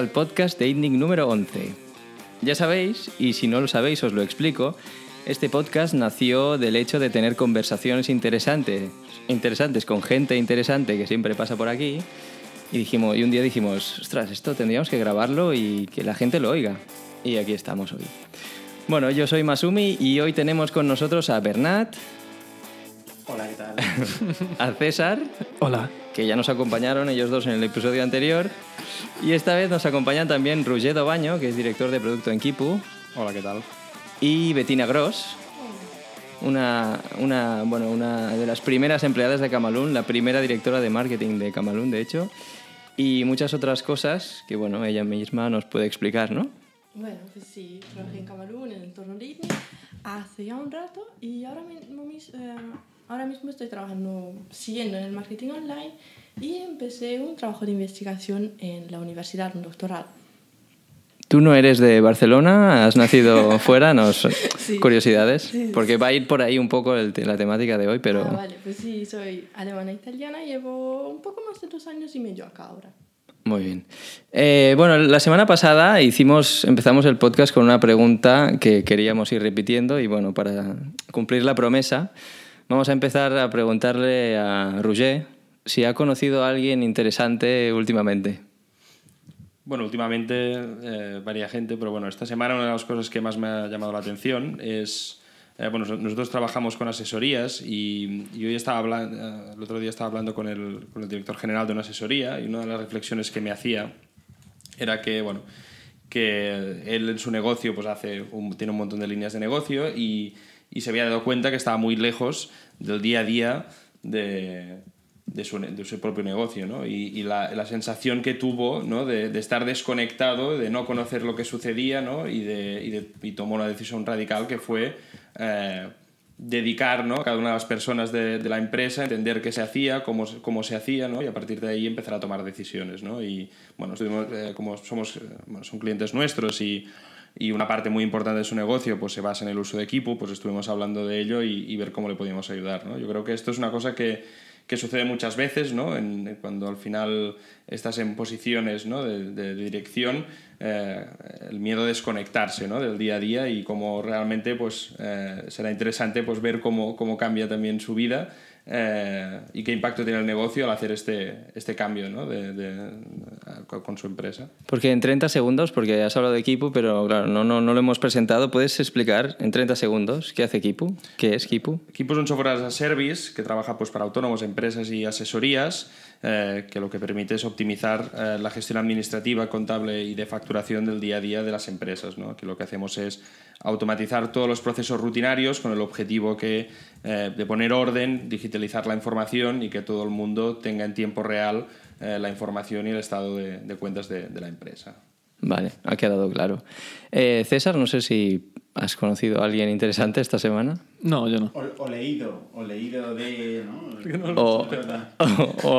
Al podcast de ITNIC número 11. Ya sabéis, y si no lo sabéis os lo explico, este podcast nació del hecho de tener conversaciones interesantes, interesantes con gente interesante que siempre pasa por aquí. Y, dijimos, y un día dijimos, ostras, esto tendríamos que grabarlo y que la gente lo oiga. Y aquí estamos hoy. Bueno, yo soy Masumi y hoy tenemos con nosotros a Bernat, Hola, ¿qué tal? a César, Hola. Que ya nos acompañaron ellos dos en el episodio anterior. Y esta vez nos acompañan también Roger Baño, que es director de producto en Kipu, Hola, ¿qué tal? y Bettina Gross, una, una, bueno, una de las primeras empleadas de Camalún, la primera directora de marketing de Camalún, de hecho, y muchas otras cosas que bueno, ella misma nos puede explicar, ¿no? Bueno, pues sí, trabajé en Camalún, en el entorno ITNI, hace ya un rato y ahora mismo, mis- eh, ahora mismo estoy trabajando, siguiendo en el marketing online y empecé un trabajo de investigación en la universidad, un doctorado. Tú no eres de Barcelona, has nacido fuera, nos Sí. curiosidades, Sí. porque va a ir por ahí un poco el la temática de hoy, pero Ah, vale, pues sí, soy alemana e italiana, llevo un poco más de dos años y medio acá ahora. Muy bien. Eh, bueno, la semana pasada hicimos, empezamos el podcast con una pregunta que queríamos ir repitiendo y bueno, para cumplir la promesa, vamos a empezar a preguntarle a Roger si ha conocido a alguien interesante últimamente. Bueno, últimamente eh, varia gente, pero bueno, esta semana una de las cosas que más me ha llamado la atención es, eh, bueno, nosotros trabajamos con asesorías y, y hoy estaba hablando, el otro día estaba hablando con el, con el director general de una asesoría y una de las reflexiones que me hacía era que, bueno, que él en su negocio pues hace un- tiene un montón de líneas de negocio y, y se había dado cuenta que estaba muy lejos del día a día de, de, su, de su propio negocio, ¿no? Y, y la, la sensación que tuvo, ¿no? De, de estar desconectado, de no conocer lo que sucedía, ¿no? Y, y, y tomó una decisión radical que fue... eh, dedicar ¿no? a cada una de las personas de, de la empresa, entender qué se hacía, cómo, cómo se hacía, ¿no? y a partir de ahí empezar a tomar decisiones. ¿no? Y bueno, estuvimos, eh, como somos, eh, bueno, son clientes nuestros y, y una parte muy importante de su negocio pues, se basa en el uso de equipo, pues estuvimos hablando de ello y, y ver cómo le podíamos ayudar. ¿no? Yo creo que esto es una cosa que, que sucede muchas veces, ¿no? En- cuando al final estás en posiciones ¿no? de, de dirección, eh, el miedo a desconectarse ¿no? del día a día y cómo realmente pues, eh, será interesante pues, ver cómo, cómo cambia también su vida eh, y qué impacto tiene el negocio al hacer este, este cambio ¿no? de, de- con su empresa. Porque en 30 segundos, porque has hablado de Kipu, pero claro, no, no, no lo hemos presentado, ¿puedes explicar en 30 segundos qué hace Kipu? ¿Qué es Kipu? Equipo es un software as a service que trabaja pues, para autónomos, empresas y asesorías, eh, que lo que permite es optimizar eh, la gestión administrativa, contable y de facturación del día a día de las empresas. ¿no? Que lo que hacemos es automatizar todos los procesos rutinarios con el objetivo que, eh, de poner orden, digitalizar la información y que todo el mundo tenga en tiempo real eh, la información y el estado de, cuentas de, de la empresa. Vale, ha quedado claro. Eh, César, no sé si has conocido a alguien interesante esta semana. No, yo no. O, o leído, o leído de. ¿no? O, o,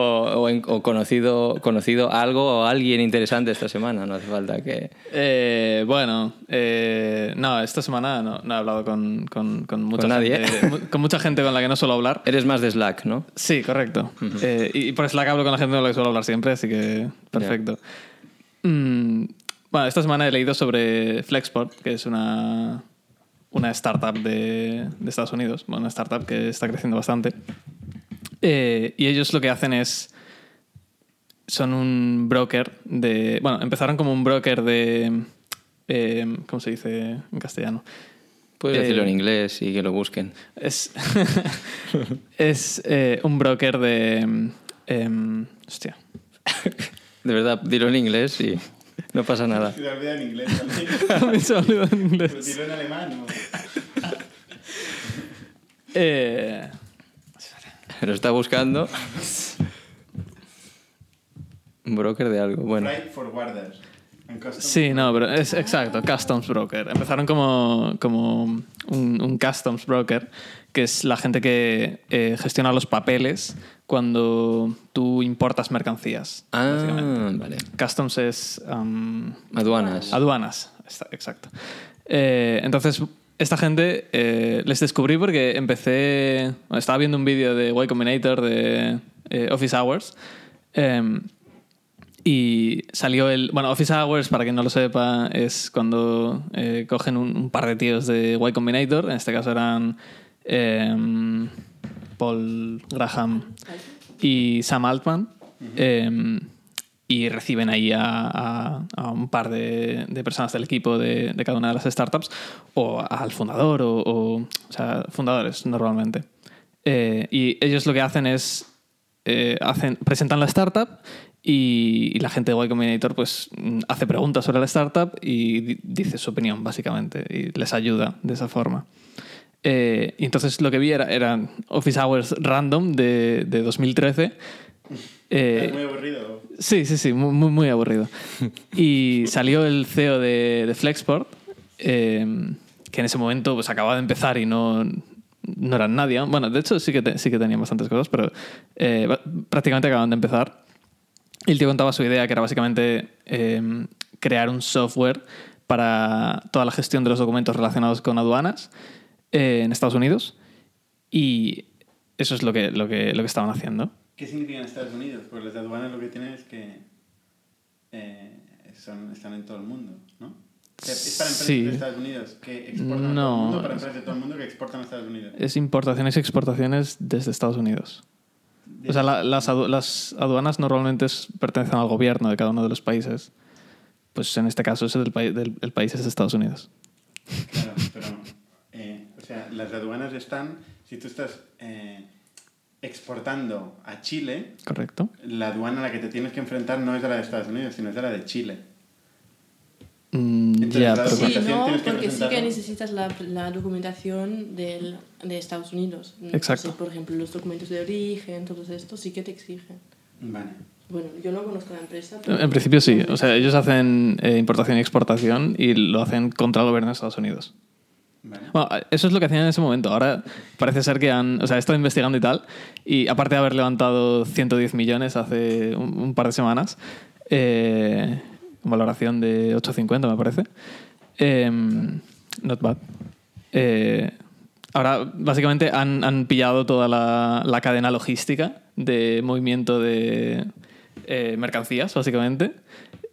o en- o conocido, conocido algo o alguien interesante esta semana, no hace falta que... Eh, bueno, eh, no, esta semana no, no he hablado con, con, con mucha ¿Con nadie? gente. mu- Con mucha gente con la que no suelo hablar. Eres más de Slack, ¿no? Sí, correcto. Eh, y por Slack hablo con la gente con la que suelo hablar siempre, así que perfecto. Mm, bueno, esta semana he leído sobre Flexport, que es una, una startup de, de Estados Unidos, bueno, una startup que está creciendo bastante. Eh, y ellos lo que hacen es. Son un broker de. Bueno, empezaron como un broker de. eh, ¿Cómo se dice en castellano? Puedes Eh, decirlo en inglés y que lo busquen. Es, es eh, un broker de... em, hostia. De verdad, dilo en inglés y no pasa nada. Se olvida en inglés también. Se me ha olvidado en Pero inglés. dilo en alemán. ¿no? Eh, Lo está buscando. Un broker de algo. Bueno, Freight forwarders. Sí, no, pero es exacto, Customs Broker. Empezaron como, como un, un Customs Broker, que es la gente que eh, gestiona los papeles cuando tú importas mercancías. ah, vale. Customs es... um, Aduanas. Aduanas, exacto. Eh, entonces, esta gente eh, les descubrí porque empecé. bueno, estaba viendo un vídeo de Y Combinator de eh, Office Hours. eh, Y salió el. Bueno, Office Hours, para quien no lo sepa, es cuando eh, cogen un, un par de tíos de Y Combinator. En este caso eran em, Paul Graham y Sam Altman. em, y reciben ahí a, a- a un par de, de personas del equipo de, de cada una de las startups, o al fundador, o, o, o sea, fundadores normalmente. Eh, y ellos lo que hacen es eh, hacen, presentan la startup y, y la gente de Y Combinator pues, hace preguntas sobre la startup y di- dice su opinión, básicamente, y les ayuda de esa forma. Eh, y entonces lo que vi era, eran Office Hours Random de, de 2013. Eh, Es muy aburrido. Sí, sí, sí, muy, muy, aburrido. Y salió el CEO de, de Flexport, eh, que en ese momento pues acababa de empezar y no, no eran nadie. Bueno, de hecho sí que, te- sí que tenían bastantes cosas, pero eh, prácticamente acababan de empezar. Y el tío contaba su idea, que era básicamente eh, crear un software para toda la gestión de los documentos relacionados con aduanas eh, en Estados Unidos. Y eso es lo que, lo que, lo que estaban haciendo. ¿Qué significa en Estados Unidos? Pues las aduanas lo que tienen es que eh, son, están en todo el mundo, ¿no? ¿Es para empresas Sí. de Estados Unidos que exportan a todo No. el mundo para empresas de todo el mundo que exportan a Estados Unidos? Es importaciones y exportaciones desde Estados Unidos. O sea, la- las, adu- las aduanas normalmente es- pertenecen al gobierno de cada uno de los países. Pues en este caso, ese del, país del el país es Estados Unidos. Claro, pero... eh, o sea, las aduanas están... Si tú estás eh, exportando a Chile, ¿Correcto? la aduana a la que te tienes que enfrentar no es a la de Estados Unidos, sino es a la de Chile. Mm, ya, pero... Sí, no, que porque sí que necesitas la, la documentación del, de Estados Unidos. Exacto. sé, por ejemplo, los documentos de origen, todo esto sí que te exigen. Vale. Bueno, yo no conozco la empresa. pero- En principio sí. O sea, ellos hacen eh, importación y exportación y lo hacen contra el gobierno de Estados Unidos. Vale. Bueno, eso es lo que hacían en ese momento. Ahora parece ser que han. O sea, he estado investigando y tal. Y aparte de haber levantado 110 millones hace un, un par de semanas, eh, valoración de 8,50 me parece. em, not bad. Eh, ahora, básicamente, han, pillado toda la, cadena logística de movimiento de eh, mercancías, básicamente,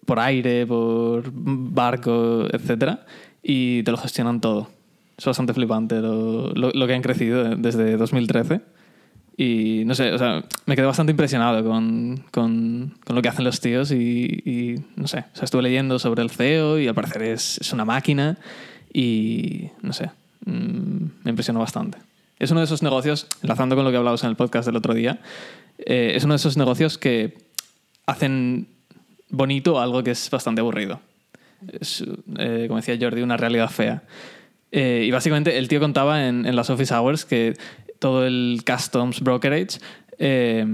por aire, por barco, etcétera, y te lo gestionan todo. Es bastante flipante lo que han crecido desde 2013. Y no sé, o sea, me quedé bastante impresionado con, con- con lo que hacen los tíos y, y no sé, o sea, estuve leyendo sobre el CEO y al parecer es, es una máquina y no sé, mm, me impresionó bastante. Es uno de esos negocios, enlazando con lo que hablamos en el podcast del otro día, eh, es uno de esos negocios que hacen bonito algo que es bastante aburrido. Es, eh, como decía Jordi, una realidad fea. Eh, y básicamente el tío contaba en, en las office hours que todo el customs brokerage eh,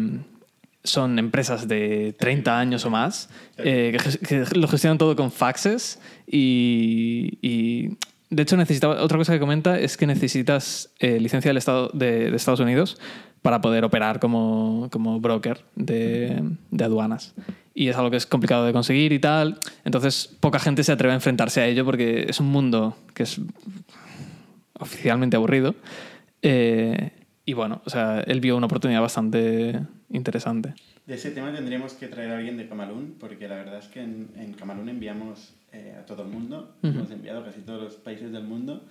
son empresas de 30 años o más eh, que, lo gestionan todo con faxes y, y, de hecho necesitaba otra cosa que comenta es que necesitas eh, licencia del Estado de, de Estados Unidos para poder operar como, como broker de, de aduanas. Y es algo que es complicado de conseguir y tal. Entonces poca gente se atreve a enfrentarse a ello porque es un mundo que es oficialmente aburrido. Eh, y bueno, o sea, él vio una oportunidad bastante interesante. De ese tema tendríamos que traer a alguien de Camalún, porque la verdad es que en, en Camalún enviamos eh, a todo el mundo, Ujú. hemos enviado a casi todos los países del mundo,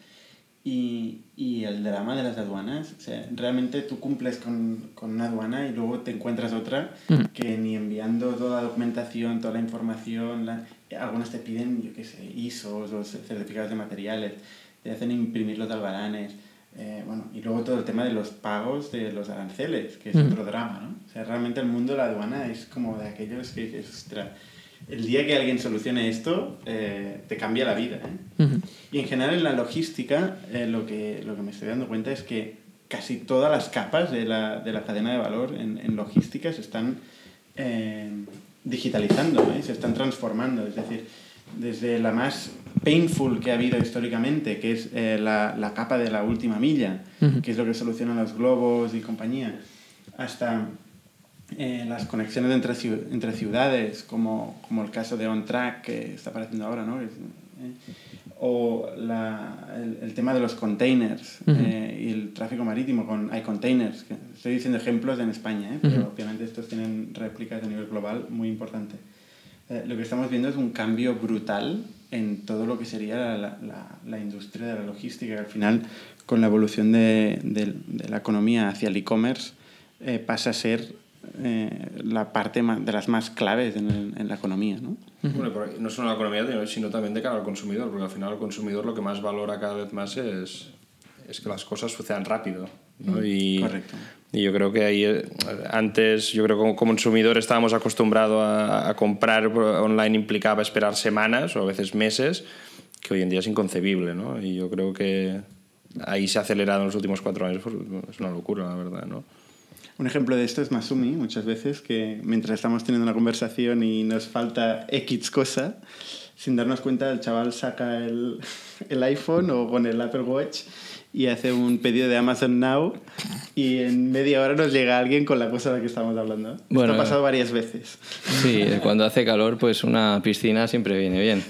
y, y el drama de las aduanas, o sea, realmente tú cumples con, con una aduana y luego te encuentras otra Ujú. que ni enviando toda la documentación, toda la información, la- algunas te piden, yo qué sé, ISOs o certificados de materiales, te hacen imprimir los albaranes, eh, bueno, y luego todo el tema de los pagos de los aranceles, que es Ujú. otro drama, ¿no? O sea, realmente el mundo de la aduana es como de aquellos que dices, ostras, el día que alguien solucione esto, eh, te cambia la vida, ¿eh? Ujú. Y en general en la logística, eh, lo, que, lo que me estoy dando cuenta es que casi todas las capas de la, de la cadena de valor en, en logística se están eh, digitalizando, ¿eh? se están transformando. Es decir, desde la más painful que ha habido históricamente, que es eh, la, la capa de la última milla, Ujú. que es lo que solucionan los globos y compañía, hasta eh, las conexiones entre, entre ciudades, como, como el caso de OnTrack que está apareciendo ahora, ¿no? Eh, o la- el, el tema de los containers Ujú. eh, y el tráfico marítimo con iContainers. Estoy diciendo ejemplos en España, ¿eh? pero obviamente estos tienen réplicas a nivel global muy importante. Eh, lo que estamos viendo es un cambio brutal en todo lo que sería la, la, la industria de la logística, que al final, con la evolución de, de, de la economía hacia el e-commerce, eh, pasa a ser eh, la parte más, de las más claves en, el, en la economía. ¿no? Bueno, no solo en la economía, sino también de cara al consumidor, porque al final el consumidor lo que más valora cada vez más es, es que las cosas sucedan rápido. ¿no? Y, Correcto. Y yo creo que ahí, eh, antes, yo creo que como consumidor estábamos acostumbrados a, a comprar online implicaba esperar semanas o a veces meses, que hoy en día es inconcebible, ¿no? Y yo creo que ahí se ha acelerado en los últimos cuatro años, pues, es una locura, la verdad, ¿no? Un ejemplo de esto es Masumi, muchas veces, que mientras estamos teniendo una conversación y nos falta X cosa, sin darnos cuenta el chaval saca el, el iPhone o con el Apple Watch y hace un pedido de Amazon Now y en media hora nos llega alguien con la cosa de la que estamos hablando. Bueno, Esto ha pasado varias veces. Sí, cuando hace calor, pues una piscina siempre viene bien.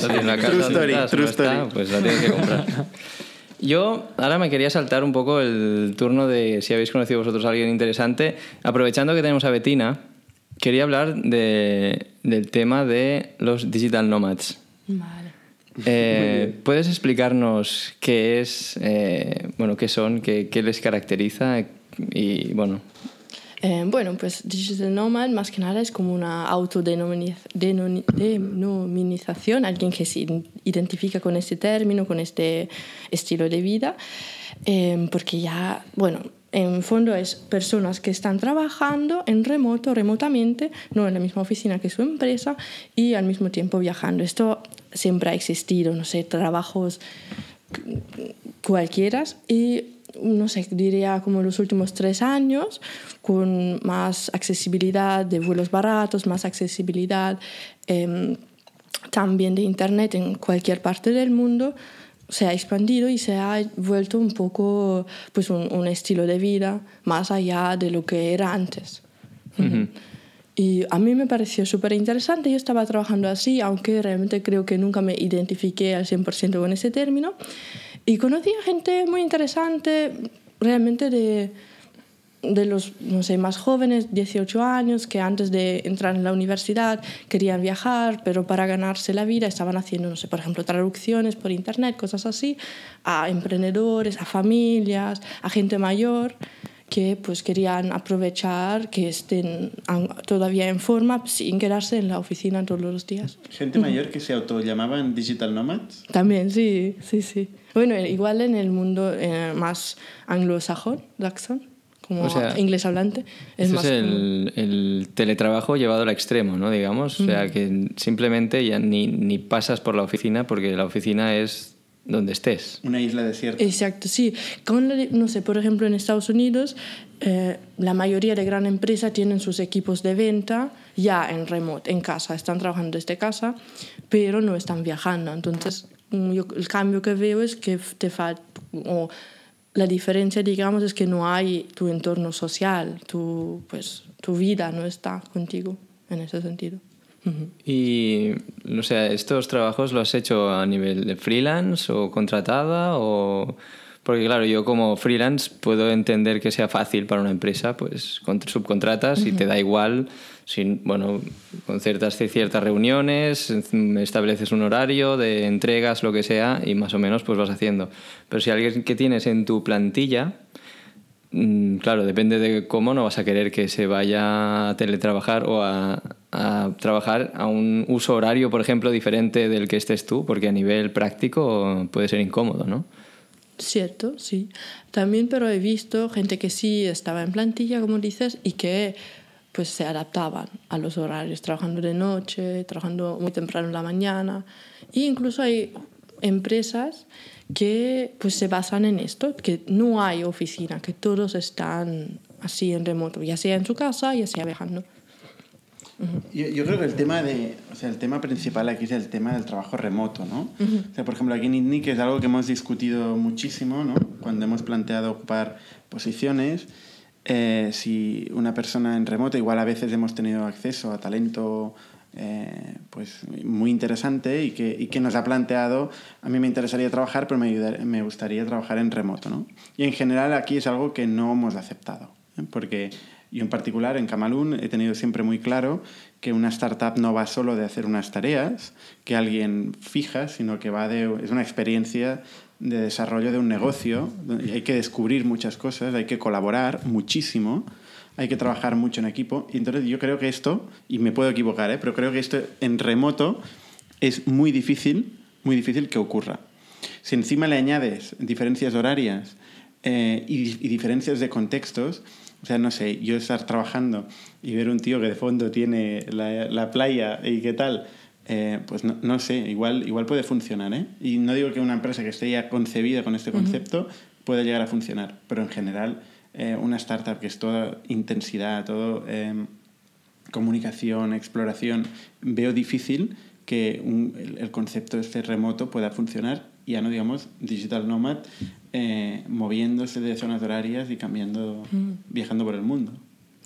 No tienes una casa True story, estás, true no está, story. pues la tienes que comprar. Yo ahora me quería saltar un poco el turno de si habéis conocido vosotros a alguien interesante. Aprovechando que tenemos a Betina, quería hablar de, del tema de los digital nomads. Vale. Eh, ¿Puedes explicarnos qué es, eh, bueno, qué son, qué, qué les caracteriza y, bueno, Eh, bueno, pues Digital Nomad más que nada es como una autodenominación, alguien que se identifica con este término, con este estilo de vida, eh, porque ya, bueno, en fondo es personas que están trabajando en remoto, remotamente, no en la misma oficina que su empresa y al mismo tiempo viajando. Esto siempre ha existido, no sé, trabajos cualquiera y no sé, diría como los últimos tres años, con más accesibilidad de vuelos baratos, más accesibilidad em, también de Internet en cualquier parte del mundo, se ha expandido y se ha vuelto un poco pues un, un estilo de vida más allá de lo que era antes. Y a mí me pareció súper interesante. Yo estaba trabajando así, aunque realmente creo que nunca me identifiqué al 100% con ese término. Y conocí a gente muy interesante, realmente de, de los, no sé, más jóvenes, 18 años, que antes de entrar en la universidad querían viajar, pero para ganarse la vida estaban haciendo, no sé, por ejemplo, traducciones por internet, cosas así, a emprendedores, a familias, a gente mayor que pues querían aprovechar que estén todavía en forma sin quedarse en la oficina todos los días. Gente mayor que se autollamaban digital nomads. También, sí, sí, sí. Bueno, igual en el mundo eh, más anglosajón, saxón, como O sea, inglés hablante, es más es el, el teletrabajo llevado al extremo, ¿no? Digamos. O sea, que simplemente ya ni, ni pasas por la oficina porque la oficina es donde estés. Una isla desierta. Exacto, sí. Con no sé, por ejemplo, en Estados Unidos, eh, la mayoría de gran empresas tienen sus equipos de venta ya en remote, en casa, están trabajando desde casa, pero no están viajando. Entonces, mm, yo- el cambio que veo es que te falta, o la diferencia, digamos, es que no hay tu entorno social, tu, pues, tu vida no está contigo en ese sentido. Y, o sea, ¿estos trabajos los has hecho a nivel de freelance o contratada? O... Porque, claro, yo como freelance puedo entender que sea fácil para una empresa, pues con- subcontratas y te da igual, sin, bueno, concertas ciertas reuniones, estableces un horario de entregas, lo que sea, y más o menos pues vas haciendo. Pero si alguien que tienes en tu plantilla, Mm, Claro, depende de cómo no vas a querer que se vaya a teletrabajar o a, a trabajar a un uso horario, por ejemplo, diferente del que estés tú, porque a nivel práctico puede ser incómodo, ¿no? Cierto, sí. También, pero he visto gente que sí estaba en plantilla, como dices, y que pues se adaptaban a los horarios, trabajando de noche, trabajando muy temprano en la mañana. E incluso hay empresas que pues se basan en esto, que no hay oficina, que todos están así en remoto, ya sea en su casa, ya sea viajando. Yo, yo creo que el tema de, o sea, el tema principal aquí es el tema del trabajo remoto, ¿no? O sea, por ejemplo, aquí en ITNIC es algo que hemos discutido muchísimo, ¿no? Cuando hemos planteado ocupar posiciones, eh, si una persona en remoto, igual a veces hemos tenido acceso a talento eh, pues muy interesante y que, y que nos ha planteado, a mí me interesaría trabajar, pero me, ayudar- me gustaría trabajar en remoto, ¿no? Y en general aquí es algo que no hemos aceptado, ¿eh? porque Yo en particular en Camalún he tenido siempre muy claro que una startup no va solo de hacer unas tareas que alguien fija, sino que va de, es una experiencia de desarrollo de un negocio. Hay que descubrir muchas cosas, hay que colaborar muchísimo, hay que trabajar mucho en equipo. Y entonces yo creo que esto, y me puedo equivocar, ¿eh? pero creo que esto en remoto es muy difícil, muy difícil que ocurra. Si encima le añades diferencias horarias eh, y, y diferencias de contextos, o sea, no sé, yo estar trabajando y ver un tío que de fondo tiene la, la playa y qué tal, eh, pues no, no, sé, igual, igual puede funcionar. ¿eh? Y no digo que una empresa que esté ya concebida con este concepto uh -huh. pueda llegar a funcionar, pero en general eh, una startup que es toda intensidad, todo em, comunicación, exploración, veo difícil que un, el, el, concepto este remoto pueda funcionar, ya no digamos digital nomad, eh, moviéndose de zonas horarias y cambiando, mm. viajando por el mundo.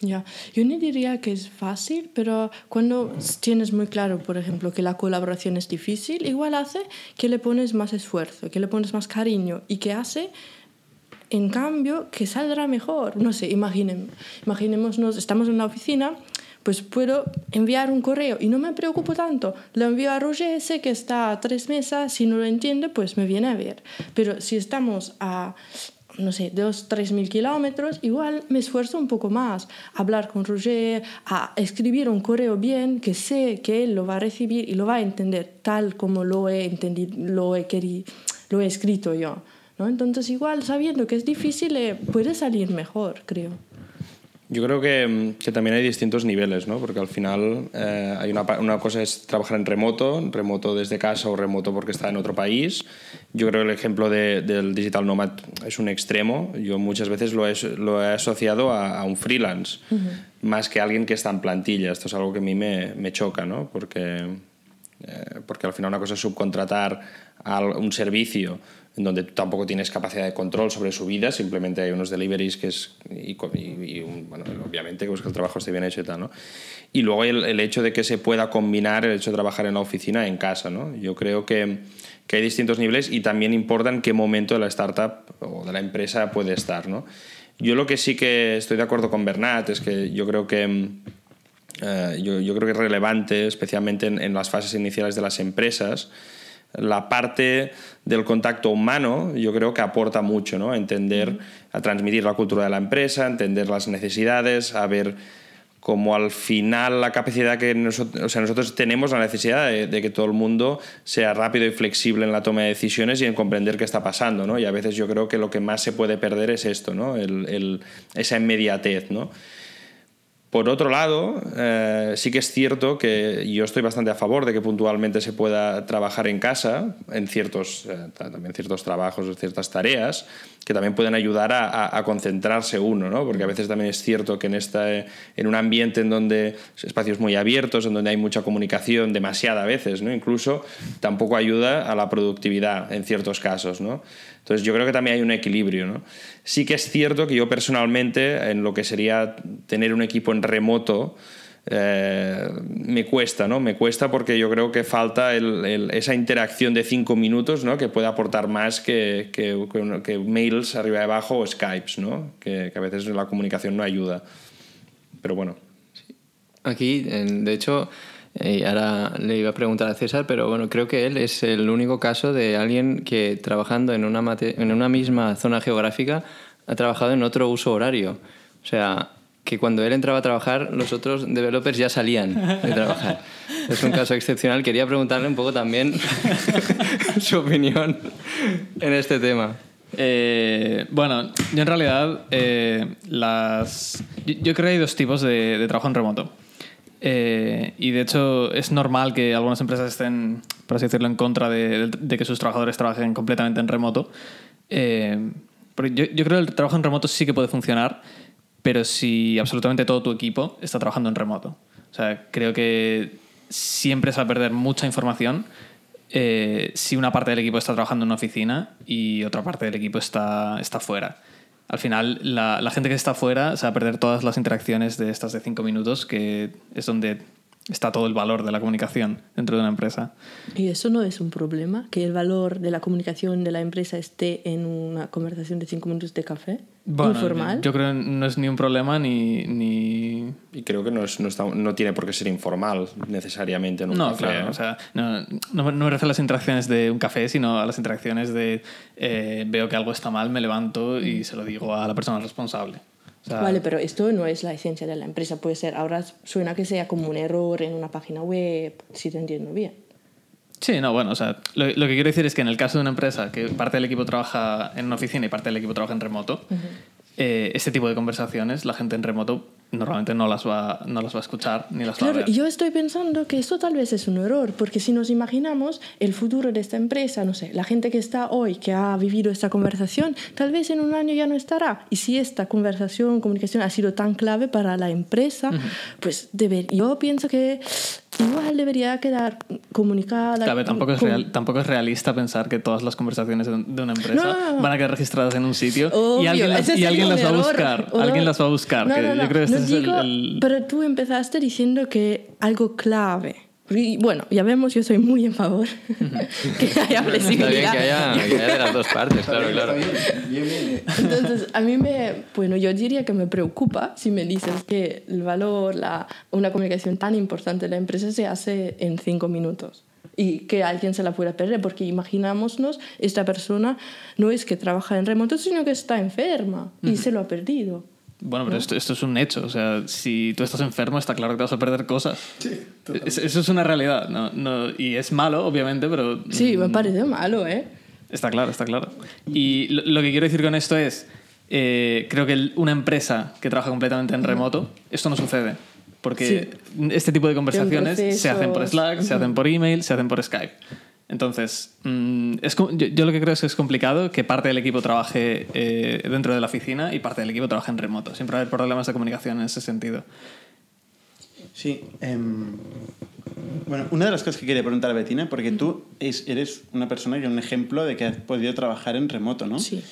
Ya, yo no diría que es fácil, pero cuando tienes muy claro, por ejemplo, que la colaboración es difícil, igual hace que le pones más esfuerzo, que le pones más cariño y que hace, en cambio, que saldrá mejor. No sé, imaginen, imaginémonos, estamos en una oficina, pues puedo enviar un correo y no me preocupo tanto. Lo envío a Roger, sé que está a tres mesas, si no lo entiende, pues me viene a ver. Pero si estamos a no sé, dos, tres mil kilómetros, igual me esfuerzo un poco más a hablar con Roger, a escribir un correo bien, que sé que él lo va a recibir y lo va a entender tal como lo he entendido, lo he, querido, lo he escrito yo. ¿no? Entonces, igual sabiendo que es difícil, eh, puede salir mejor, creo. Yo creo que, que, también hay distintos niveles, ¿no? porque al final eh, hay una, una, cosa es trabajar en remoto, remoto desde casa o remoto porque está en otro país. Yo creo que el ejemplo de, del digital nomad es un extremo. Yo muchas veces lo he, lo he asociado a, a un freelance, uh -huh. más que a alguien que está en plantilla. Esto es algo que a mí me, me choca, ¿no? porque, eh, porque al final una cosa es subcontratar a un servicio en donde tú tampoco tienes capacidad de control sobre su vida, simplemente hay unos deliveries que es, y, y, y un, bueno, obviamente que, que el trabajo esté bien hecho y tal, ¿no? Y luego el, el, hecho de que se pueda combinar el hecho de trabajar en la oficina en casa, ¿no? Yo creo que, que hay distintos niveles y también importa en qué momento de la startup o de la empresa puede estar, ¿no? Yo lo que sí que estoy de acuerdo con Bernat es que yo creo que eh, yo, yo, creo que es relevante, especialmente en, en las fases iniciales de las empresas, la parte del contacto humano yo creo que aporta mucho, ¿no? A entender, a transmitir la cultura de la empresa, a entender las necesidades, a ver cómo al final la capacidad que nosotros, o sea, nosotros tenemos la necesidad de, de, que todo el mundo sea rápido y flexible en la toma de decisiones y en comprender qué está pasando, ¿no? Y a veces yo creo que lo que más se puede perder es esto, ¿no? El, el, esa inmediatez, ¿no? Por otro lado, eh, sí que es cierto que yo estoy bastante a favor de que puntualmente se pueda trabajar en casa, en ciertos, eh, también ciertos trabajos, ciertas tareas, que también pueden ayudar a, concentrarse uno, ¿no? porque a veces también es cierto que en, esta, en un ambiente en donde espacios muy abiertos, en donde hay mucha comunicación, demasiada a veces, ¿no? incluso tampoco ayuda a la productividad en ciertos casos. ¿no? Entonces yo creo que también hay un equilibrio. ¿no? Sí que es cierto que yo personalmente, en lo que sería tener un equipo en remoto, eh, me cuesta, ¿no? Me cuesta porque yo creo que falta el, el, esa interacción de cinco minutos, ¿no? Que puede aportar más que, que, que, mails arriba y abajo o Skypes, ¿no? Que, a veces la comunicación no ayuda. Pero bueno. Aquí, de hecho, y ahora le iba a preguntar a César, pero bueno, creo que él es el único caso de alguien que trabajando en una, en una misma zona geográfica ha trabajado en otro uso horario. O sea, que cuando él entraba a trabajar, los otros developers ya salían de trabajar. Es un caso excepcional. Quería preguntarle un poco también su opinión en este tema. Eh, bueno, yo en realidad eh, las... Yo creo que hay dos tipos de, de trabajo en remoto. Eh, y de hecho es normal que algunas empresas estén, por así decirlo, en contra de, de que sus trabajadores trabajen completamente en remoto. Eh, yo, yo, creo que el trabajo en remoto sí que puede funcionar, pero si absolutamente todo tu equipo está trabajando en remoto. O sea, creo que siempre se va a perder mucha información eh, si una parte del equipo está trabajando en una oficina y otra parte del equipo está, está fuera al final la, la, gente que está fuera se va a perder todas las interacciones de estas de cinco minutos, que es donde está todo el valor de la comunicación dentro de una empresa. Y eso no es un problema, que el valor de la comunicación de la empresa esté en una conversación de cinco minutos de café Bueno, informal. Yo creo que no es ni un problema ni... ni... Y creo que no, es, no, está- no tiene por qué ser informal necesariamente en un No, café, claro, o sea, no, no, no me refiero a las interacciones de un café, sino a las interacciones de eh, veo que algo está mal, me levanto y se lo digo a la persona responsable. O sea, Vale, pero esto no es la esencia de la empresa. Puede ser, ahora suena que sea como un error en una página web, si te entiendo bien. Sí, no, bueno, o sea, lo, lo que quiero decir es que en el caso de una empresa que parte del equipo trabaja en una oficina y parte del equipo trabaja en remoto, eh, este tipo de conversaciones la gente en remoto normalmente no las va, no las va a escuchar ni las va a Claro, ver. yo estoy pensando que esto tal vez es un error, porque si nos imaginamos el futuro de esta empresa, no sé, la gente que está hoy, que ha vivido esta conversación, tal vez en un año ya no estará. Y si esta conversación, comunicación ha sido tan clave para la empresa, pues deber, yo pienso que igual debería quedar comunicada. Claro, tampoco es, real- tampoco es realista pensar que todas las conversaciones de una empresa No, no, van a quedar registradas en un sitio y Obvio, alguien las, y alguien las va a buscar. Alguien las va a buscar. Yo creo que este es el- el, Pero tú empezaste diciendo que algo clave. Y bueno, ya vemos, yo soy muy en favor que haya Está bien flexibilidad. que haya, que haya de las dos partes, claro, claro. Entonces, a mí me, bueno, yo diría que me preocupa si me dices que el valor, la, una comunicación tan importante de la empresa se hace en cinco minutos y que alguien se la pueda perder, porque imaginámonos, esta persona no es que trabaja en remoto, sino que está enferma y se lo ha perdido. Bueno, pero esto, esto es un hecho. O sea, si tú estás enfermo, está claro que te vas a perder cosas. Es- eso es una realidad. No, no, y es malo, obviamente, pero Sí, me parece malo, ¿eh? Está claro, está claro. Y lo, lo que quiero decir con esto es, eh, creo que el- una empresa que trabaja completamente en remoto, esto no sucede. Porque este tipo de conversaciones se hacen por. Slack, se hacen por email, se hacen por Skype. Entonces, mm, es, yo, yo lo que creo es que es complicado que parte del equipo trabaje eh, dentro de la oficina y parte del equipo trabaje en remoto. Siempre va a haber problemas de comunicación en ese sentido. Sí. em, bueno, una de las cosas que quería preguntar a Betina, porque tú es- eres una persona que es un ejemplo de que has podido trabajar en remoto, ¿no? Sí.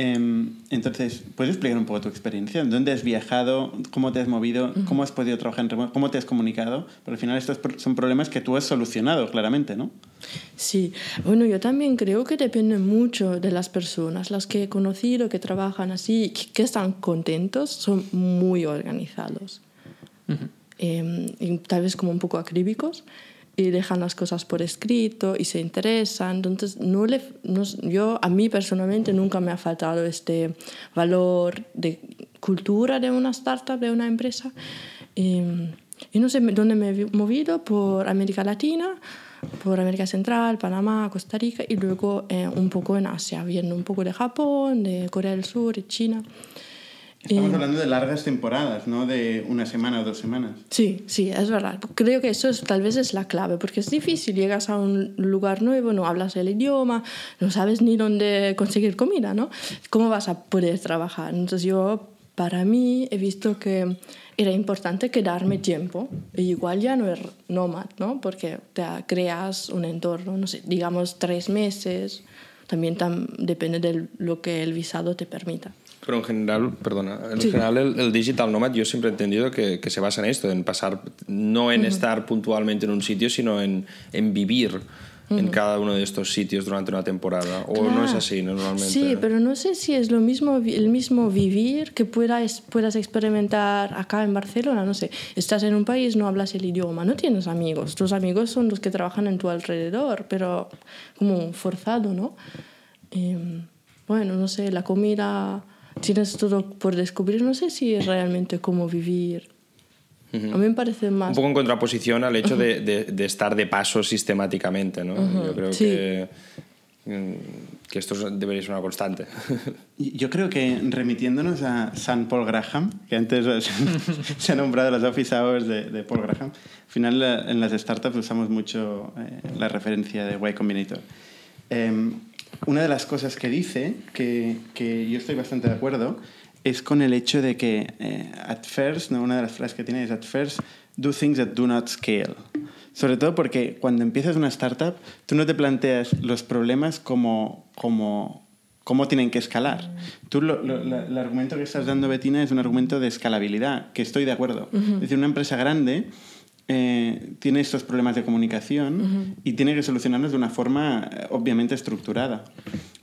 Em, entonces, ¿puedes explicar un poco tu experiencia? ¿Dónde has viajado? ¿Cómo te has movido? ¿Cómo has podido trabajar en remoto? ¿Cómo te has comunicado? Porque al final estos son problemas que tú has solucionado, claramente, ¿no? Sí, bueno, yo también creo que depende mucho de las personas. Las que he conocido que trabajan así, que, están contentos, son muy organizados. Eh, y tal vez como un poco acríbicos y dejan las cosas por escrito y se interesan. Entonces, no le, no- yo a mí personalmente nunca me ha faltado este valor de cultura de una startup, de una empresa. Eh, y no sé dónde me he movido, por América Latina, por América Central, Panamá, Costa Rica y luego eh, un poco en Asia, viendo un poco de Japón, de Corea del Sur, de China. Estamos Eh, hablando de largas temporadas, no de una semana o dos semanas. Sí, sí, es verdad. Creo que eso es, tal vez es la clave, porque es difícil. Llegas a un lugar nuevo, no hablas el idioma, no sabes ni dónde conseguir comida, ¿no? ¿Cómo vas a poder trabajar? Entonces yo, para mí, he visto que era importante quedarme tiempo. E igual ya no es nómad, ¿no? Porque te creas un entorno, no sé, digamos tres meses. También tam- depende de lo que el visado te permita. Pero en general, perdona, en Sí. general el, el digital nomad yo siempre he entendido que, que se basa en esto, en pasar, no en estar puntualmente en un sitio, sino en, en vivir en cada uno de estos sitios durante una temporada. O no es Claro. así, ¿no? normalmente. Sí, pero no sé si es lo mismo, el mismo vivir que puedas, puedas experimentar acá en Barcelona. No sé, estás en un país, no hablas el idioma, no tienes amigos. Tus amigos son los que trabajan en tu alrededor, pero como forzado, ¿no? Em, bueno, no sé, la comida, tienes todo por descubrir. No sé si es realmente cómo vivir. A mí me parece más... Un poco en contraposición al hecho de, de- de estar de paso sistemáticamente, ¿no? Yo creo sí. que, mm, que esto es- debería ser una constante. Yo creo que remitiéndonos a San Paul Graham, que antes se ha nombrado las office hours de, de Paul Graham, al final la- en las startups usamos mucho eh, la referencia de Y Combinator. Em, una de las cosas que dice, que, que yo estoy bastante de acuerdo, es con el hecho de que eh, at first, ¿no? una de las frases que tiene es at first, do things that do not scale. Sobre todo porque cuando empiezas una startup, tú no te planteas los problemas como, como, cómo tienen que escalar. Tú lo- lo- la- el argumento que estás dando, Betina, es un argumento de escalabilidad, que estoy de acuerdo. Es decir, una empresa grande eh, tiene estos problemas de comunicación y tiene que solucionarlos de una forma eh, obviamente estructurada.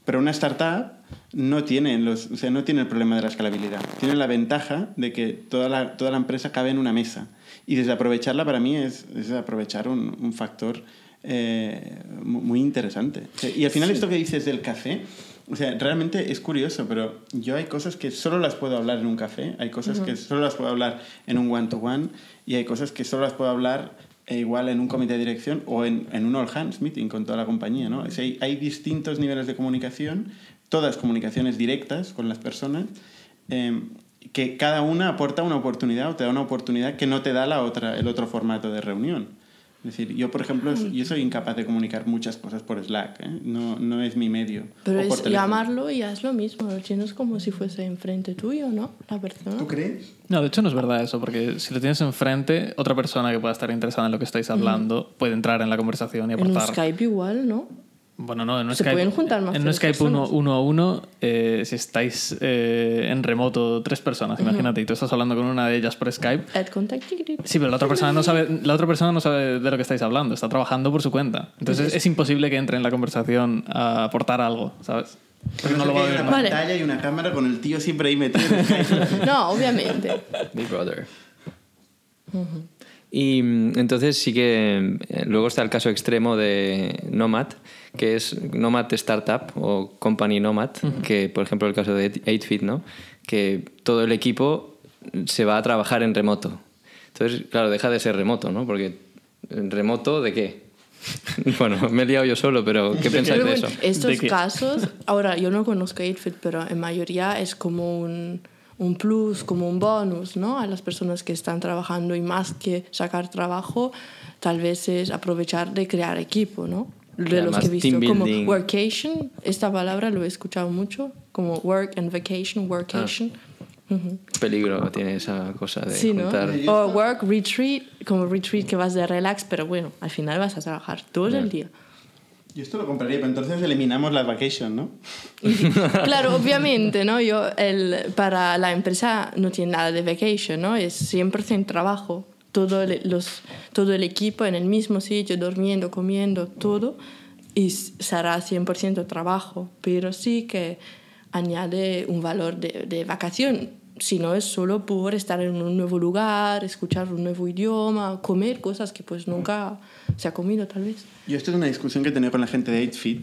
Pero una startup no tiene, los, o sea, no tiene el problema de la escalabilidad. Tiene la ventaja de que toda la, toda la empresa cabe en una mesa. Y desaprovecharla para mí es, es aprovechar un, un factor eh, mu- muy interesante. Y al final esto que dices del café, o sea, realmente es curioso, pero yo hay cosas que solo las puedo hablar en un café, hay cosas que solo las puedo hablar en un one-to-one y hay cosas que solo las puedo hablar eh, igual en un comité de dirección o en, en un all hands meeting con toda la compañía. ¿no? O sea, hay, hay distintos niveles de comunicación, todas comunicaciones directas con las personas. eh, que cada una aporta una oportunidad o te da una oportunidad que no te da la otra, el otro formato de reunión. Es decir, yo, por ejemplo, yo soy incapaz de comunicar muchas cosas por Slack, ¿eh? no, no es mi medio. Pero o es llamarlo y es lo mismo. Lo tienes como si fuese enfrente tuyo, ¿no? La persona. ¿Tú crees? No, de hecho no es verdad eso, porque si lo tienes enfrente, otra persona que pueda estar interesada en lo que estáis hablando puede entrar en la conversación y En un aportar. Skype igual, ¿no? Bueno, no, en un Se Skype, pueden juntar más en un Skype uno, uno a uno, eh, si estáis eh, en remoto tres personas, imagínate, y tú estás hablando con una de ellas por Skype. Add contact. ticket. Sí, pero la otra persona no sabe, la otra persona no sabe de lo que estáis hablando, está trabajando por su cuenta. Entonces es imposible que entre en la conversación a aportar algo, ¿sabes? Porque no lo va a ver. una Vale. pantalla y una cámara con el tío siempre ahí metido. No, obviamente. Big Brother. Y mm, entonces sí que eh, luego está el caso extremo de Nomad, que es Nomad Startup o Company Nomad, que por ejemplo el caso de 8fit, ¿no? Que todo el equipo se va a trabajar en remoto. Entonces, claro, deja de ser remoto, ¿no? Porque ¿en remoto de qué? bueno, me he liado yo solo, pero ¿qué pensáis Pero de bueno, eso? estos ¿De casos, ahora yo no conozco 8fit, pero en mayoría es como un, un plus, como un bonus, ¿no? A las personas que están trabajando y más que sacar trabajo, tal vez es aprovechar de crear equipo, ¿no? De los que he visto, como workation, esta palabra lo he escuchado mucho, como work and vacation, workation. Ujú. Peligro tiene esa cosa de Sí, ¿no? juntar. O work, retreat, como retreat que vas de relax, pero bueno, al final vas a trabajar todo el día. Yo esto lo compraría, pero entonces eliminamos la vacation, ¿no? Claro, obviamente, ¿no? Yo, el, para la empresa no tiene nada de vacation, ¿no? Es 100% trabajo. Todo el, los, todo el equipo en el mismo sitio, durmiendo, comiendo, todo. Y será 100% trabajo. Pero sí que añade un valor de, de vacación. Si no es solo por estar en un nuevo lugar, escuchar un nuevo idioma, comer cosas que pues nunca se ha comido tal vez. Yo esto es una discusión que he tenido con la gente de 8fit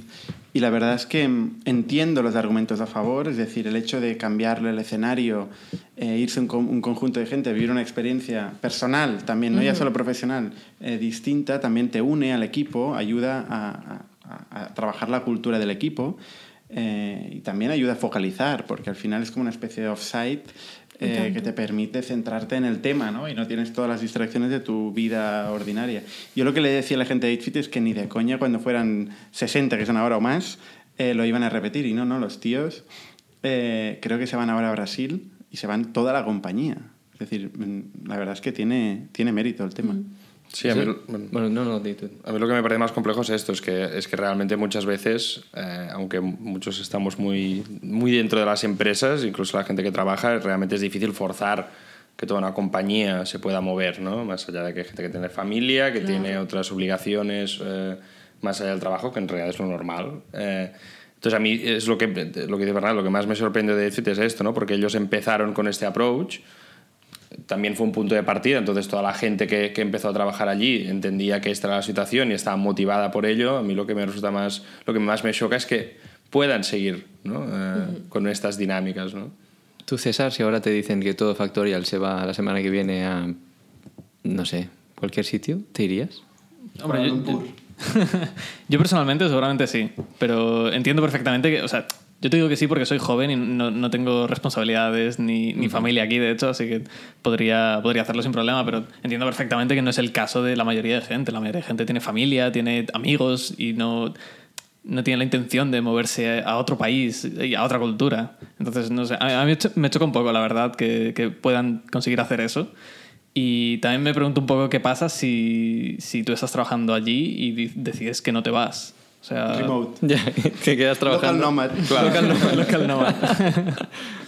y la verdad es que mm, entiendo los argumentos a favor, es decir, el hecho de cambiarle el escenario, eh, irse un, con- un conjunto de gente, vivir una experiencia personal también, no ya solo profesional, eh, distinta, también te une al equipo, ayuda a, a- a trabajar la cultura del equipo eh, y también ayuda a focalizar, porque al final es como una especie de offsite eh, que te permite centrarte en el tema, ¿no? Y no tienes todas las distracciones de tu vida ordinaria. Yo lo que le decía a la gente de 8fit es que ni de coña cuando fueran 60, que son ahora o más, eh, lo iban a repetir. Y no, no, los tíos eh, creo que se van ahora a Brasil y se van toda la compañía. Es decir, mm, la verdad es que tiene, tiene mérito el tema. Sí, a mí, bueno, Bueno, no, no, di. A mí lo que me parece más complejo es esto, es que, es que realmente muchas veces, eh, aunque muchos estamos muy, muy dentro de las empresas, incluso la gente que trabaja, realmente es difícil forzar que toda una compañía se pueda mover, ¿no? Más allá de que hay gente que tiene familia, que tiene otras obligaciones eh, más allá del trabajo, que en realidad es lo normal. Eh, entonces a mí es lo que, lo que dice Bernat, lo que más me sorprende de Edfit es esto, ¿no? Porque ellos empezaron con este approach, también fue un punto de partida, entonces toda la gente que, que empezó a trabajar allí entendía que esta era la situación y estaba motivada por ello. A mí lo que me resulta más, lo que más me choca es que puedan seguir ¿no? Eh, con estas dinámicas. ¿no? Tú, César, si ahora te dicen que todo Factorial se va la semana que viene a, no sé, cualquier sitio, ¿te irías? Hombre, yo, yo- yo personalmente seguramente sí, pero entiendo perfectamente que, o sea, yo te digo que sí porque soy joven y no, no tengo responsabilidades ni, ni familia aquí, de hecho, así que podría, podría hacerlo sin problema, pero entiendo perfectamente que no es el caso de la mayoría de gente. La mayoría de gente tiene familia, tiene amigos y no, no tiene la intención de moverse a otro país y a otra cultura. Entonces, no sé, a mí me cho- me choca un poco, la verdad, que, que puedan conseguir hacer eso. Y también me pregunto un poco qué pasa si, si tú estás trabajando allí y decides que no te vas. O sea, Remote. Ya, que quedas trabajando. Local nomad. Local nomad. local nomad.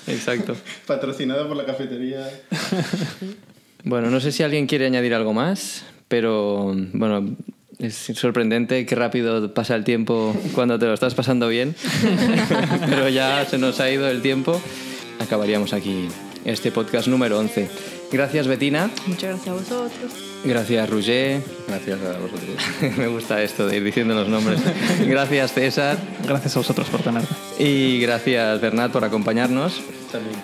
Exacto. Patrocinado por la cafetería. Bueno, no sé si alguien quiere añadir algo más pero bueno, es sorprendente qué rápido pasa el tiempo cuando te lo estás pasando bien, pero ya se nos ha ido el tiempo. Acabaríamos aquí este podcast número 11. Gracias Betina, Muchas gracias a vosotros. gracias Roger, Gracias a vosotros. me gusta esto de ir diciendo los nombres. Gracias César Gracias a vosotros por tenerme. y gracias Bernat por acompañarnos. También.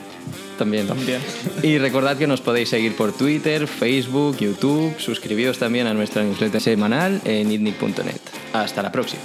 También. También. Y recordad que nos podéis seguir por Twitter, Facebook, YouTube. Suscribíos también a nuestra newsletter semanal en itnic.net. Hasta la próxima.